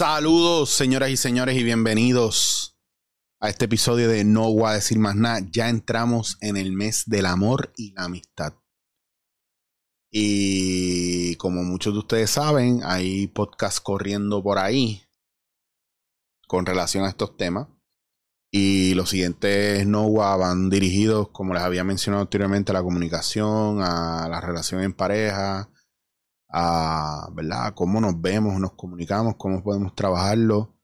Saludos, señoras y señores, y bienvenidos a este episodio de No voy a decir más nada. Ya entramos en el mes del amor y la amistad. Y como muchos de ustedes saben, hay podcasts corriendo por ahí con relación a estos temas. Y los siguientes NOWA van dirigidos, como les había mencionado anteriormente, a la comunicación, a la relación en pareja, a cómo nos vemos, nos comunicamos, cómo podemos trabajarlo.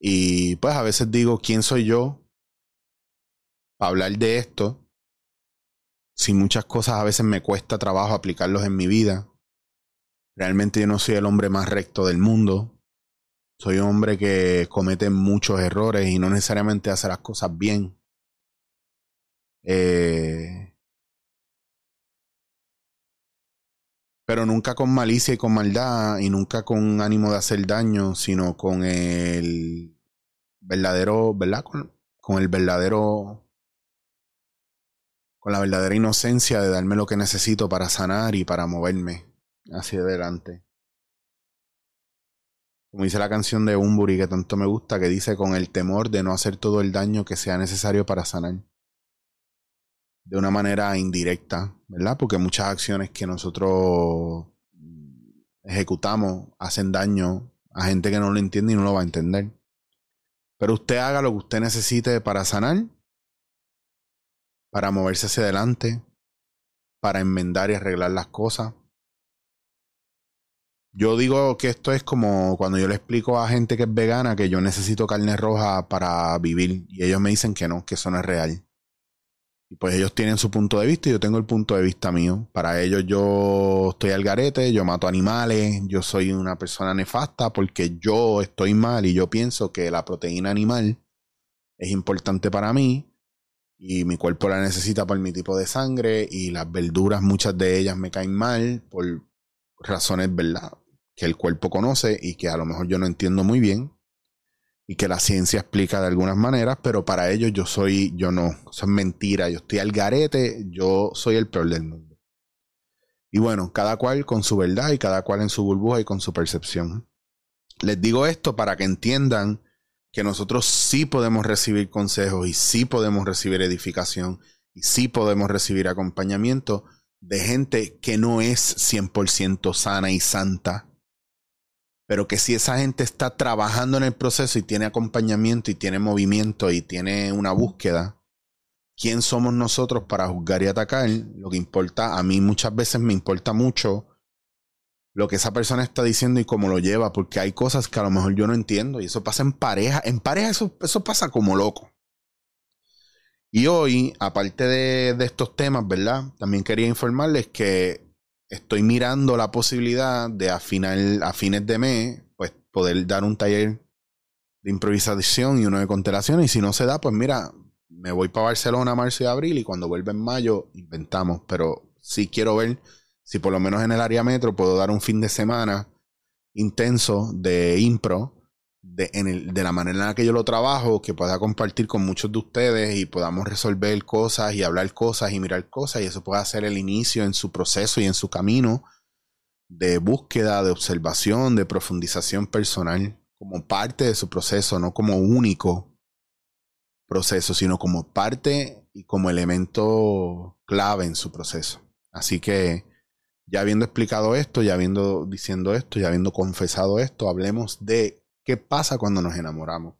Y pues a veces digo, ¿quién soy yo para hablar de esto? Si muchas cosas a veces me cuesta trabajo aplicarlos en mi vida. Realmente yo no soy el hombre más recto del mundo. Soy un hombre que comete muchos errores y no necesariamente hace las cosas bien. Eh, pero nunca con malicia y con maldad y nunca con ánimo de hacer daño, sino con el verdadero, ¿verdad? Con, el verdadero, con la verdadera inocencia de darme lo que necesito para sanar y para moverme hacia adelante como dice la canción de Umburi que tanto me gusta, que dice con el temor de no hacer todo el daño que sea necesario para sanar. De una manera indirecta, ¿verdad? Porque muchas acciones que nosotros ejecutamos hacen daño a gente que no lo entiende y no lo va a entender. Pero usted haga lo que usted necesite para sanar, para moverse hacia adelante, para enmendar y arreglar las cosas, yo digo que esto es como cuando yo le explico a gente que es vegana que yo necesito carne roja para vivir y ellos me dicen que no, que eso no es real. Pues ellos tienen su punto de vista y yo tengo el punto de vista mío. Para ellos yo estoy al garete, yo mato animales, yo soy una persona nefasta porque yo estoy mal y yo pienso que la proteína animal es importante para mí y mi cuerpo la necesita por mi tipo de sangre y las verduras muchas de ellas me caen mal por razones, ¿verdad? Que el cuerpo conoce y que a lo mejor yo no entiendo muy bien y que la ciencia explica de algunas maneras, pero para ellos yo soy, yo no, eso es mentira, yo estoy al garete, yo soy el peor del mundo. Y bueno, cada cual con su verdad y cada cual en su burbuja y con su percepción. Les digo esto para que entiendan que nosotros sí podemos recibir consejos y sí podemos recibir edificación y sí podemos recibir acompañamiento de gente que no es 100% sana y santa, pero que si esa gente está trabajando en el proceso y tiene acompañamiento y tiene movimiento y tiene una búsqueda, ¿quién somos nosotros para juzgar y atacar? Lo que importa, a mí muchas veces me importa mucho lo que esa persona está diciendo y cómo lo lleva, porque hay cosas que a lo mejor yo no entiendo y eso pasa en pareja, en pareja eso, eso pasa como loco. Y hoy, aparte de, estos temas, ¿verdad? También quería informarles que estoy mirando la posibilidad de a, final, a fines de mes, pues poder dar un taller de improvisación y uno de constelaciones. Y si no se da, pues mira, me voy para Barcelona marzo y abril y cuando vuelva en mayo inventamos. Pero sí quiero ver si por lo menos en el área metro puedo dar un fin de semana intenso de impro de, en el, de la manera en la que yo lo trabajo, que pueda compartir con muchos de ustedes y podamos resolver cosas y hablar cosas y mirar cosas y eso pueda ser el inicio en su proceso y en su camino de búsqueda, de observación, de profundización personal, como parte de su proceso, no como único proceso, sino como parte y como elemento clave en su proceso. Así que ya habiendo explicado esto, ya habiendo diciendo esto, ya habiendo confesado esto, hablemos de ¿Qué pasa cuando nos enamoramos?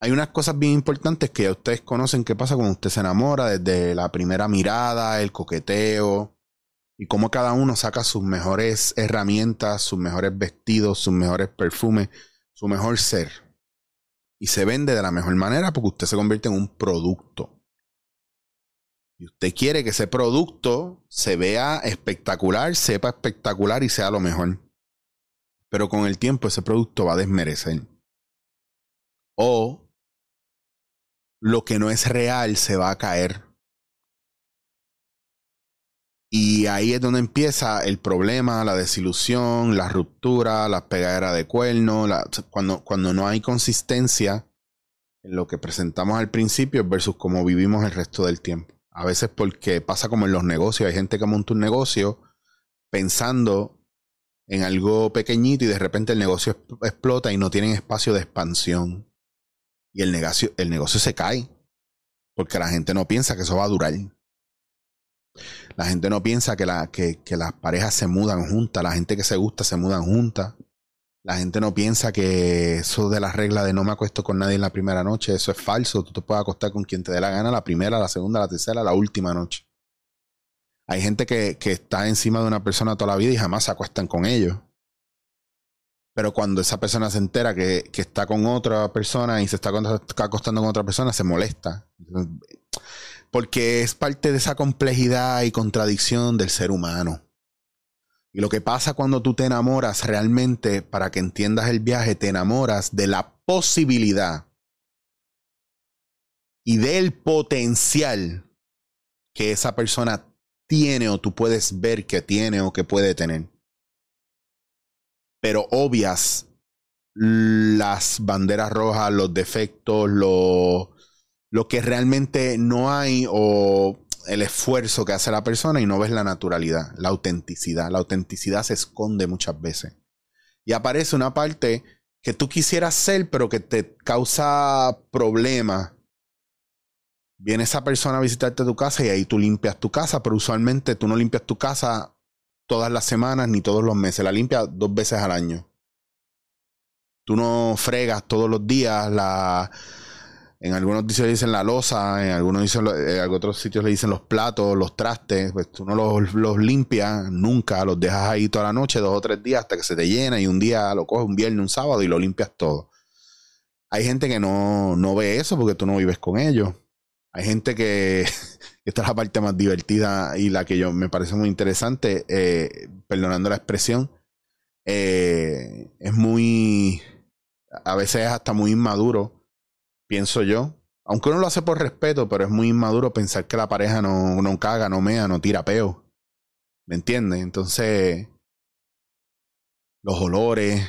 Hay unas cosas bien importantes que ustedes conocen qué pasa cuando usted se enamora, desde la primera mirada, el coqueteo, y cómo cada uno saca sus mejores herramientas, sus mejores vestidos, sus mejores perfumes, su mejor ser. Y se vende de la mejor manera porque usted se convierte en un producto. Y usted quiere que ese producto se vea espectacular, sepa espectacular y sea lo mejor pero con el tiempo ese producto va a desmerecer. O lo que no es real se va a caer. Y ahí es donde empieza el problema, la desilusión, la ruptura, la pegadera de cuerno, cuando, cuando no hay consistencia en lo que presentamos al principio versus cómo vivimos el resto del tiempo. A veces porque pasa como en los negocios, hay gente que monta un negocio pensando en algo pequeñito y de repente el negocio explota y no tienen espacio de expansión. Y el negocio, el negocio se cae. Porque la gente no piensa que eso va a durar. La gente no piensa que, la, que, que las parejas se mudan juntas. La gente que se gusta se mudan juntas. La gente no piensa que eso de la regla de no me acuesto con nadie en la primera noche, eso es falso. Tú te puedes acostar con quien te dé la gana la primera, la segunda, la tercera, la última noche. Hay gente que, está encima de una persona toda la vida y jamás se acuestan con ellos. Pero cuando esa persona se entera que, que está con otra persona y se está acostando con otra persona, se molesta. Porque es parte de esa complejidad y contradicción del ser humano. Y lo que pasa cuando tú te enamoras realmente, para que entiendas el viaje, te enamoras de la posibilidad y del potencial que esa persona tiene o tú puedes ver que tiene o que puede tener. Pero obvias las banderas rojas, los defectos, lo, lo que realmente no hay o el esfuerzo que hace la persona y no ves la naturalidad, la autenticidad. La autenticidad se esconde muchas veces. Y aparece una parte que tú quisieras ser, pero que te causa problemas. Viene esa persona a visitarte tu casa y ahí tú limpias tu casa, pero usualmente tú no limpias tu casa todas las semanas ni todos los meses, la limpias dos veces al año. Tú no fregas todos los días la en algunos sitios dicen la losa, en algunos, dicen, en otros sitios le dicen los platos, los trastes. Pues tú no los, los, limpias nunca, los dejas ahí toda la noche, dos o tres días hasta que se te llena y un día lo coges un viernes, un sábado y lo limpias todo. Hay gente que no, no ve eso porque tú no vives con ellos. Hay gente que, esta es la parte más divertida y la que yo me parece muy interesante, eh, perdonando la expresión, eh, es muy, a veces es hasta muy inmaduro pienso yo. Aunque uno lo hace por respeto, pero es muy inmaduro pensar que la pareja no, no caga, no mea, no tira peo. ¿Me entiendes? Entonces, los olores,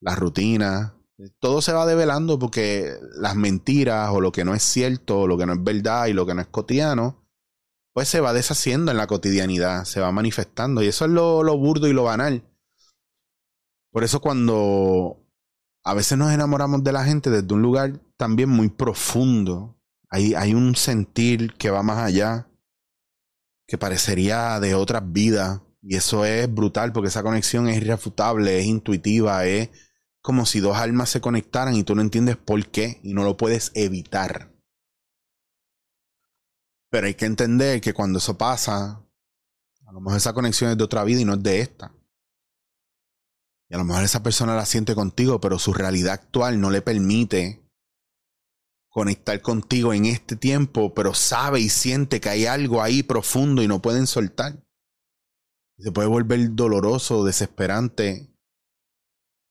las rutinas, todo se va develando porque las mentiras o lo que no es cierto, o lo que no es verdad y lo que no es cotidiano, pues se va deshaciendo en la cotidianidad, se va manifestando. Y eso es lo, burdo y lo banal. Por eso cuando a veces nos enamoramos de la gente desde un lugar también muy profundo. Hay, hay un sentir que va más allá, que parecería de otras vidas. Y eso es brutal porque esa conexión es irrefutable, es intuitiva, es como si dos almas se conectaran y tú no entiendes por qué y no lo puedes evitar. Pero hay que entender que cuando eso pasa, a lo mejor esa conexión es de otra vida y no es de esta. Y a lo mejor esa persona la siente contigo, pero su realidad actual no le permite conectar contigo en este tiempo, pero sabe y siente que hay algo ahí profundo y no pueden soltar. Se puede volver doloroso, desesperante.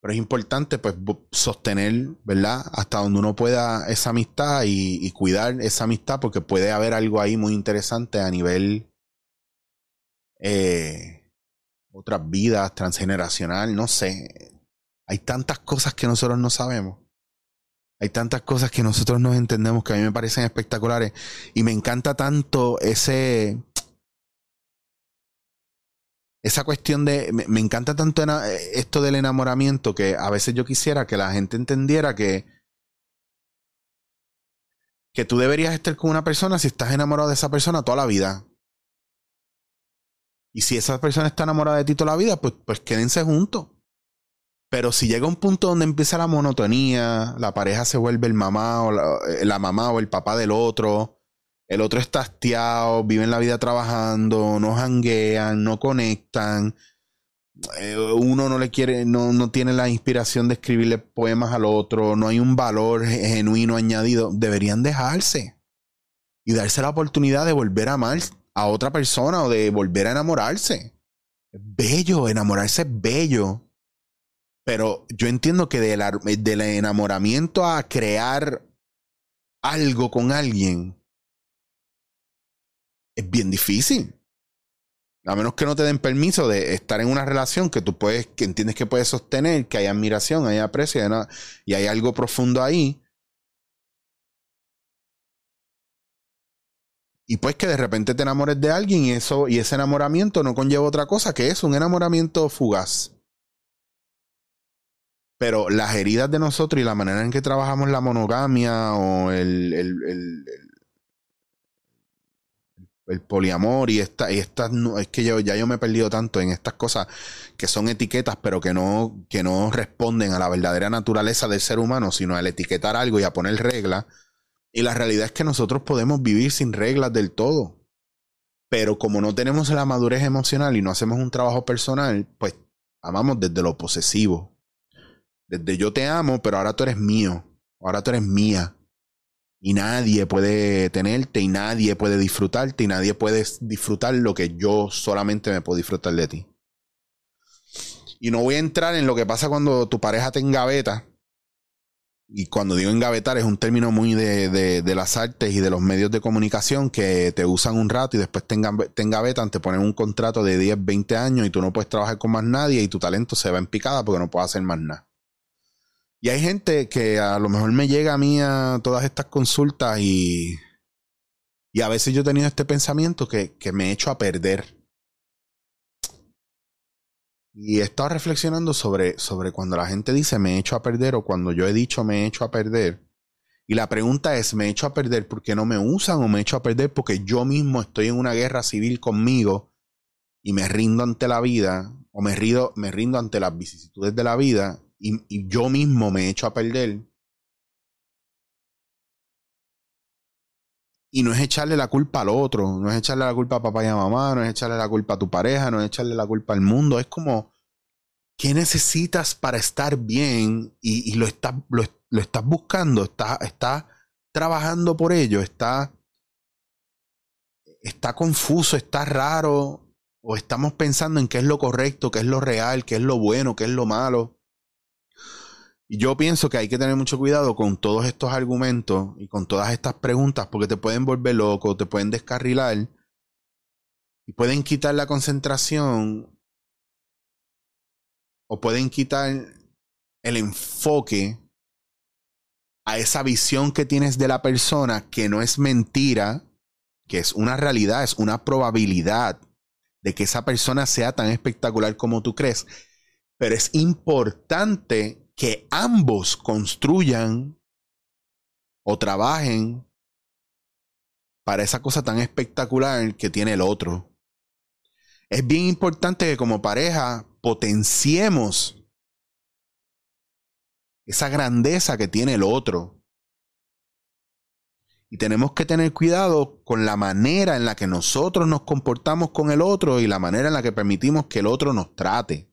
Pero es importante pues sostener, ¿verdad? Hasta donde uno pueda esa amistad y, cuidar esa amistad porque puede haber algo ahí muy interesante a nivel eh, otras vidas, transgeneracional, no sé. Hay tantas cosas que nosotros no sabemos. Hay tantas cosas que nosotros no entendemos que a mí me parecen espectaculares. Y me encanta tanto ese. Esa cuestión de. Me, encanta tanto esto del enamoramiento que a veces yo quisiera que la gente entendiera que. Que tú deberías estar con una persona si estás enamorado de esa persona toda la vida. Y si esa persona está enamorada de ti toda la vida, pues, pues quédense juntos. Pero si llega un punto donde empieza la monotonía, la pareja se vuelve el mamá o la, eh, mamá o el papá del otro, el otro está hastiado, viven la vida trabajando, no janguean, no conectan, eh, uno no le quiere, no, no tiene la inspiración de escribirle poemas al otro, no hay un valor genuino añadido, deberían dejarse y darse la oportunidad de volver a amar a otra persona o de volver a enamorarse. Es bello, enamorarse es bello. Pero yo entiendo que del, del enamoramiento a crear algo con alguien es bien difícil. A menos que no te den permiso de estar en una relación que tú puedes, que entiendes que puedes sostener, que hay admiración, hay aprecio y hay algo profundo ahí. Y pues que de repente te enamores de alguien y eso, y ese enamoramiento no conlleva otra cosa que es un enamoramiento fugaz. Pero las heridas de nosotros y la manera en que trabajamos la monogamia o el, el, el, el poliamor y esta, y estas es que yo ya yo me he perdido tanto en estas cosas que son etiquetas pero que no que no responden a la verdadera naturaleza del ser humano sino al etiquetar algo y a poner reglas. Y la realidad es que nosotros podemos vivir sin reglas del todo. Pero como no tenemos la madurez emocional y no hacemos un trabajo personal pues amamos desde lo posesivo. Desde yo te amo pero ahora tú eres mío. Ahora tú eres mía y nadie puede tenerte y nadie puede disfrutarte y nadie puede disfrutar lo que yo solamente me puedo disfrutar de ti. Y no voy a entrar en lo que pasa cuando tu pareja te engaveta. Y cuando digo engavetar es un término muy de, de, las artes y de los medios de comunicación que te usan un rato y después te, engavetan, te ponen un contrato de 10, 20 años y tú no puedes trabajar con más nadie y tu talento se va en picada porque no puedes hacer más nada. Y hay gente que a lo mejor me llega a mí a todas estas consultas y, y a veces yo he tenido este pensamiento que, que me he hecho a perder. Y he estado reflexionando sobre, sobre cuando la gente dice me he hecho a perder o cuando yo he dicho me he hecho a perder. Y la pregunta es, ¿me he hecho a perder porque no me usan o me he hecho a perder porque yo mismo estoy en una guerra civil conmigo y me rindo ante la vida o me rindo, me rindo ante las vicisitudes de la vida y, yo mismo me echo a perder. Y no es echarle la culpa al otro, no es echarle la culpa a papá y a mamá, no es echarle la culpa a tu pareja, no es echarle la culpa al mundo. Es como, ¿qué necesitas para estar bien? Y, lo, estás, lo, estás buscando, estás está trabajando por ello, está, está confuso, está raro, o estamos pensando en qué es lo correcto, qué es lo real, qué es lo bueno, qué es lo malo. Yo pienso que hay que tener mucho cuidado con todos estos argumentos y con todas estas preguntas porque te pueden volver loco, te pueden descarrilar y pueden quitar la concentración o pueden quitar el enfoque a esa visión que tienes de la persona que no es mentira, que es una realidad, es una probabilidad de que esa persona sea tan espectacular como tú crees. Pero es importante que ambos construyan o trabajen para esa cosa tan espectacular que tiene el otro. Es bien importante que como pareja potenciemos esa grandeza que tiene el otro. Y tenemos que tener cuidado con la manera en la que nosotros nos comportamos con el otro y la manera en la que permitimos que el otro nos trate.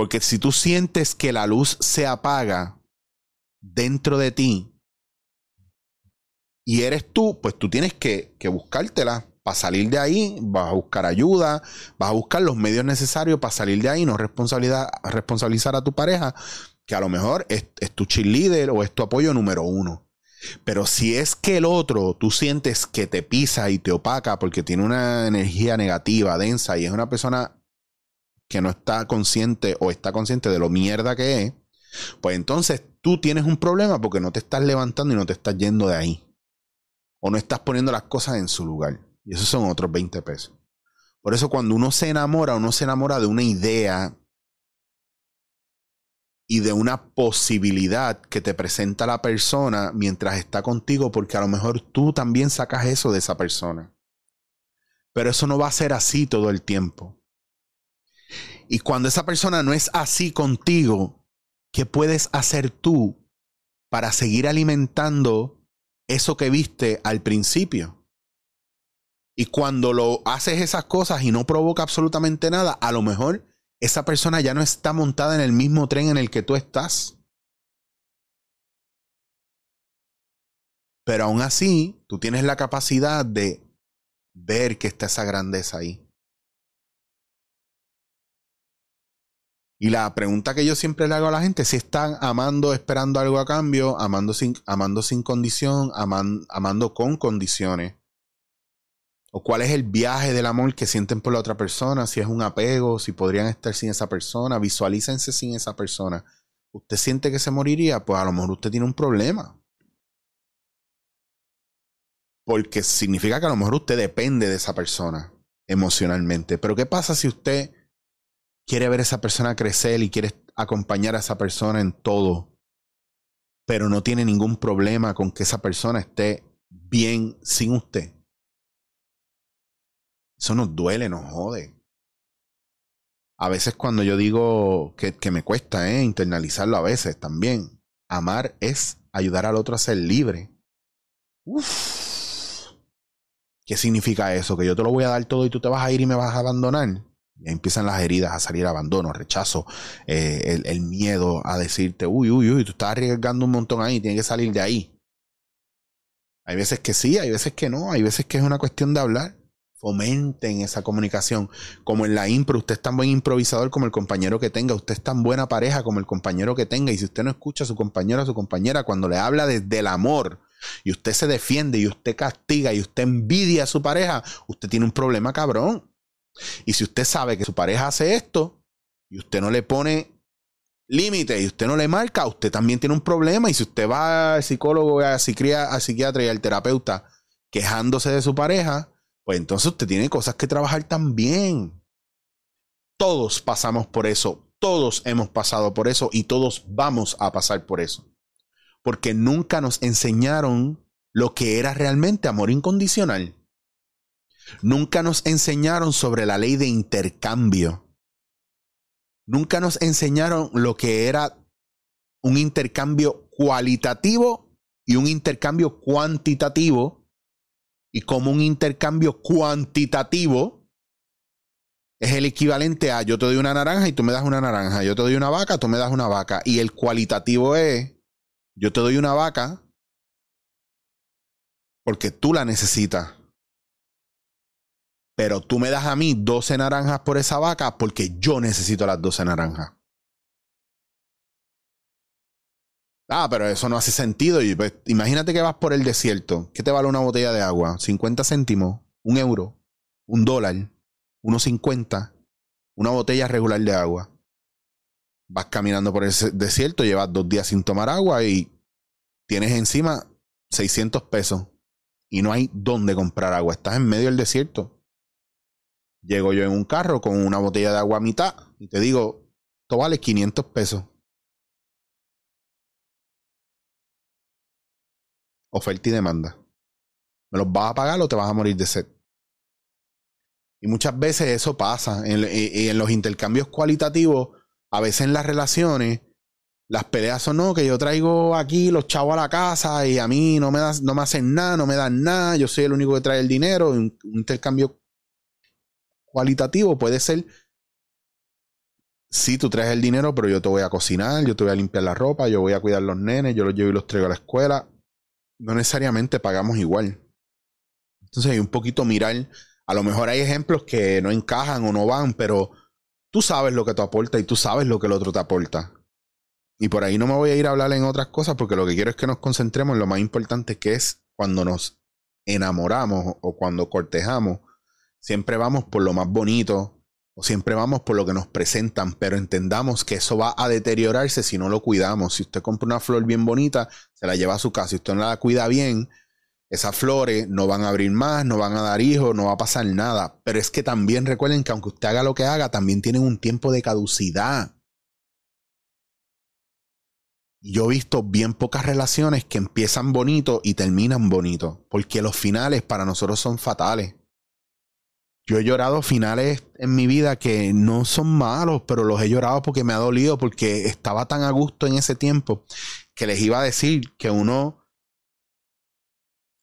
Porque si tú sientes que la luz se apaga dentro de ti y eres tú, pues tú tienes que, buscártela. Para salir de ahí, vas a buscar ayuda, vas a buscar los medios necesarios para salir de ahí, no responsabilizar a tu pareja, que a lo mejor es, es tu cheerleader o es tu apoyo número uno. Pero si es que el otro tú sientes que te pisa y te opaca porque tiene una energía negativa, densa y es una persona que no está consciente o está consciente de lo mierda que es, pues entonces tú tienes un problema porque no te estás levantando y no te estás yendo de ahí. O no estás poniendo las cosas en su lugar. Y esos son otros 20 pesos. Por eso cuando uno se enamora, uno se enamora de una idea y de una posibilidad que te presenta la persona mientras está contigo, porque a lo mejor tú también sacas eso de esa persona. Pero eso no va a ser así todo el tiempo. Y cuando esa persona no es así contigo, ¿qué puedes hacer tú para seguir alimentando eso que viste al principio? Y cuando lo haces esas cosas y no provoca absolutamente nada, a lo mejor esa persona ya no está montada en el mismo tren en el que tú estás. Pero aún así, tú tienes la capacidad de ver que está esa grandeza ahí. Y la pregunta que yo siempre le hago a la gente si están amando esperando algo a cambio, amando sin, amando sin condición, amando con condiciones. O cuál es el viaje del amor que sienten por la otra persona, si es un apego, si podrían estar sin esa persona, visualícense sin esa persona. ¿Usted siente que se moriría? Pues a lo mejor usted tiene un problema. porque significa que a lo mejor usted depende de esa persona emocionalmente. Pero ¿qué pasa si usted quiere ver a esa persona crecer y quiere acompañar a esa persona en todo, pero no tiene ningún problema con que esa persona esté bien sin usted? Eso nos duele, nos jode. A veces cuando yo digo que, me cuesta eh, internalizarlo a veces también, amar es ayudar al otro a ser libre. Uf. ¿Qué significa eso? Que yo te lo voy a dar todo y tú te vas a ir y me vas a abandonar. Empiezan las heridas a salir, abandono, rechazo, eh, el, miedo a decirte, uy, uy, uy, tú estás arriesgando un montón ahí, tienes que salir de ahí. Hay veces que sí, hay veces que no, hay veces que es una cuestión de hablar. Fomenten esa comunicación. Como en la impro, usted es tan buen improvisador como el compañero que tenga, usted es tan buena pareja como el compañero que tenga. Y si usted no escucha a su compañero a su compañera cuando le habla desde el amor, y usted se defiende y usted castiga y usted envidia a su pareja, usted tiene un problema cabrón. Y si usted sabe que su pareja hace esto y usted no le pone límite y usted no le marca, usted también tiene un problema. Y si usted va al psicólogo, al psiquiatra y al terapeuta quejándose de su pareja, pues entonces usted tiene cosas que trabajar también. Todos pasamos por eso, todos hemos pasado por eso y todos vamos a pasar por eso porque nunca nos enseñaron lo que era realmente amor incondicional. Nunca nos enseñaron sobre la ley de intercambio. Nunca nos enseñaron lo que era un intercambio cualitativo y un intercambio cuantitativo. Y como un intercambio cuantitativo es el equivalente a yo te doy una naranja y tú me das una naranja, yo te doy una vaca, tú me das una vaca. Y el cualitativo es yo te doy una vaca porque tú la necesitas. Pero tú me das a mí 12 naranjas por esa vaca porque yo necesito las 12 naranjas. Ah, pero eso no hace sentido. Pues, imagínate que vas por el desierto. ¿Qué te vale una botella de agua? ¿50 céntimos? ¿Un euro? ¿Un dólar? ¿1.50? Una botella regular de agua vas caminando por ese desierto, llevas dos días sin tomar agua y tienes encima 600 pesos y no hay dónde comprar agua. Estás en medio del desierto. Llego yo en un carro con una botella de agua a mitad y te digo, esto vale 500 pesos. Oferta y demanda. ¿Me los vas a pagar o te vas a morir de sed? Y muchas veces eso pasa. En, en los intercambios cualitativos, a veces en las relaciones, las peleas son no, que yo traigo aquí los chavos a la casa y a mí no me, das, no me hacen nada, no me dan nada, yo soy el único que trae el dinero. Un, intercambio cualitativo puede ser, si tú traes el dinero, pero yo te voy a cocinar, yo te voy a limpiar la ropa, yo voy a cuidar los nenes, yo los llevo y los traigo a la escuela. No necesariamente pagamos igual. Entonces hay un poquito mirar, a lo mejor hay ejemplos que no encajan o no van, pero tú sabes lo que tú aportas y tú sabes lo que el otro te aporta. Y por ahí no me voy a ir a hablar en otras cosas porque lo que quiero es que nos concentremos en lo más importante que es cuando nos enamoramos o cuando cortejamos. Siempre vamos por lo más bonito o siempre vamos por lo que nos presentan, pero entendamos que eso va a deteriorarse si no lo cuidamos. Si usted compra una flor bien bonita, se la lleva a su casa. Si usted no la cuida bien, esas flores no van a abrir más, no van a dar hijos, no va a pasar nada. Pero es que también recuerden que aunque usted haga lo que haga, también tienen un tiempo de caducidad. Yo he visto bien pocas relaciones que empiezan bonito y terminan bonito, porque los finales para nosotros son fatales. Yo he llorado finales en mi vida que no son malos, pero los he llorado porque me ha dolido, porque estaba tan a gusto en ese tiempo que les iba a decir que uno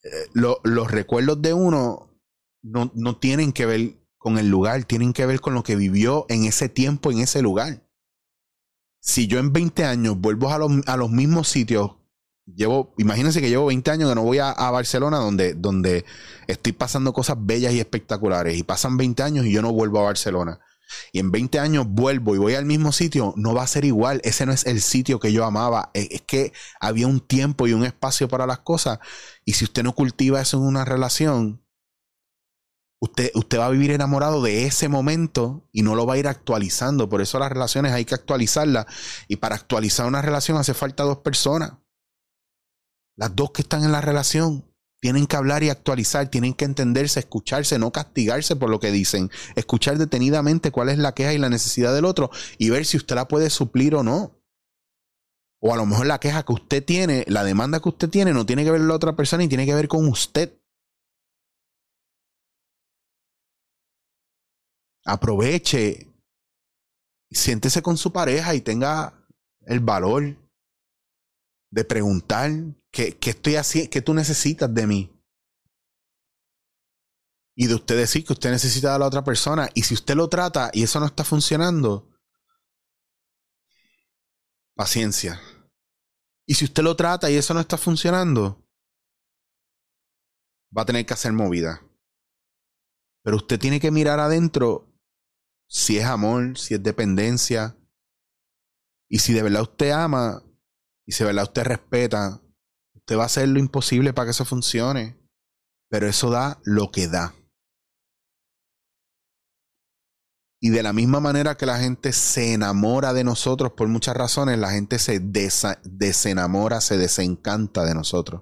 eh, los recuerdos de uno no, no tienen que ver con el lugar, tienen que ver con lo que vivió en ese tiempo, en ese lugar. Si yo en 20 años vuelvo a a los mismos sitios, llevo, imagínense que llevo 20 años que no voy a, Barcelona, donde, donde estoy pasando cosas bellas y espectaculares, y pasan 20 años y yo no vuelvo a Barcelona y en 20 años vuelvo y voy al mismo sitio, no va a ser igual. Ese no es el sitio que yo amaba. Es que había un tiempo y un espacio para las cosas. Y si usted no cultiva eso en una relación, usted, usted va a vivir enamorado de ese momento y no lo va a ir actualizando. Por eso las relaciones hay que actualizarlas. Y para actualizar una relación hace falta dos personas. Las dos que están en la relación Tienen que hablar y actualizar, tienen que entenderse, escucharse, no castigarse por lo que dicen. Escuchar detenidamente cuál es la queja y la necesidad del otro y ver si usted la puede suplir o no. O a lo mejor la queja que usted tiene, la demanda que usted tiene, no tiene que ver con la otra persona y tiene que ver con usted. Aproveche, siéntese con su pareja y tenga el valor de preguntar qué, estoy haciendo, qué tú necesitas de mí. Y de usted decir que usted necesita de la otra persona. Y si usted lo trata y eso no está funcionando, Paciencia. Y si usted lo trata y eso no está funcionando, va a tener que hacer movida. Pero usted tiene que mirar adentro si es amor, si es dependencia. Y si de verdad usted ama y si de verdad usted respeta, usted va a hacer lo imposible para que eso funcione. Pero eso da lo que da. Y de la misma manera que la gente se enamora de nosotros por muchas razones, la gente se desenamora, se desencanta de nosotros.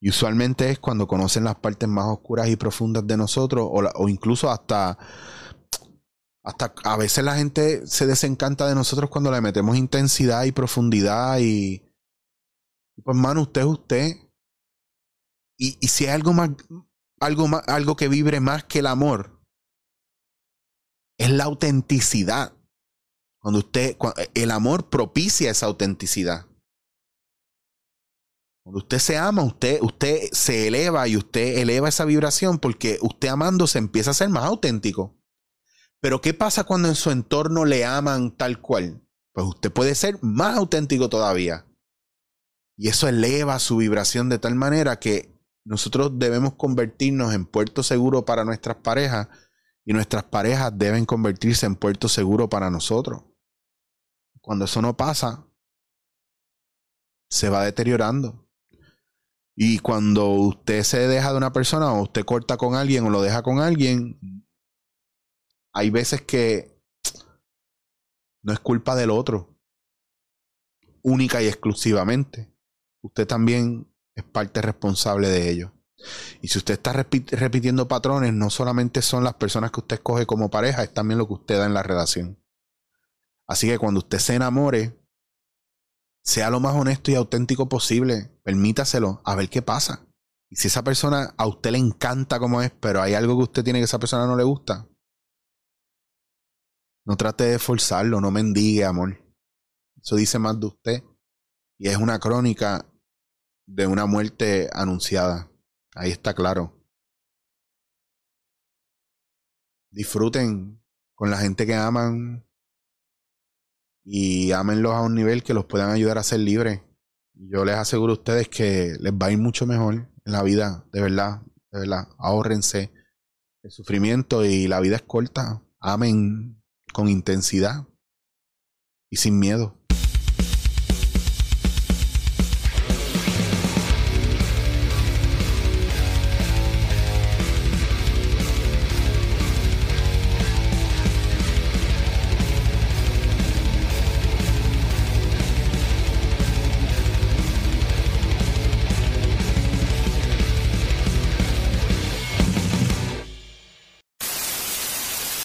Y usualmente es cuando conocen las partes más oscuras y profundas de nosotros, o, o incluso hasta, hasta a veces la gente se desencanta de nosotros cuando le metemos intensidad y profundidad. Y, pues, hermano, usted es usted. Y, y si hay algo más, algo más, algo que vibre más que el amor, es la autenticidad. Cuando usted, el amor propicia esa autenticidad. Cuando usted se ama, usted, usted se eleva y usted eleva esa vibración porque usted amándose empieza a ser más auténtico. Pero ¿qué pasa cuando en su entorno le aman tal cual? Pues usted puede ser más auténtico todavía. Y eso eleva su vibración de tal manera que nosotros debemos convertirnos en puerto seguro para nuestras parejas y nuestras parejas deben convertirse en puerto seguro para nosotros. Cuando eso no pasa, se va deteriorando. Y cuando usted se deja de una persona o usted corta con alguien o lo deja con alguien, hay veces que no es culpa del otro, única y exclusivamente. Usted también es parte responsable de ello. Y si usted está repitiendo patrones, no solamente son las personas que usted escoge como pareja, es también lo que usted da en la relación. Así que cuando usted se enamore, sea lo más honesto y auténtico posible. Permítaselo a ver qué pasa. Y si esa persona a usted le encanta como es, pero hay algo que usted tiene que esa persona no le gusta, no trate de forzarlo, no mendigue amor. Eso dice más de usted. Y es una crónica de una muerte anunciada. Ahí está claro. Disfruten con la gente que aman y ámenlos a un nivel que los puedan ayudar a ser libres. Yo les aseguro a ustedes que les va a ir mucho mejor en la vida, de verdad, de verdad. Ahórrense el sufrimiento y la vida es corta. Amen con intensidad y sin miedo.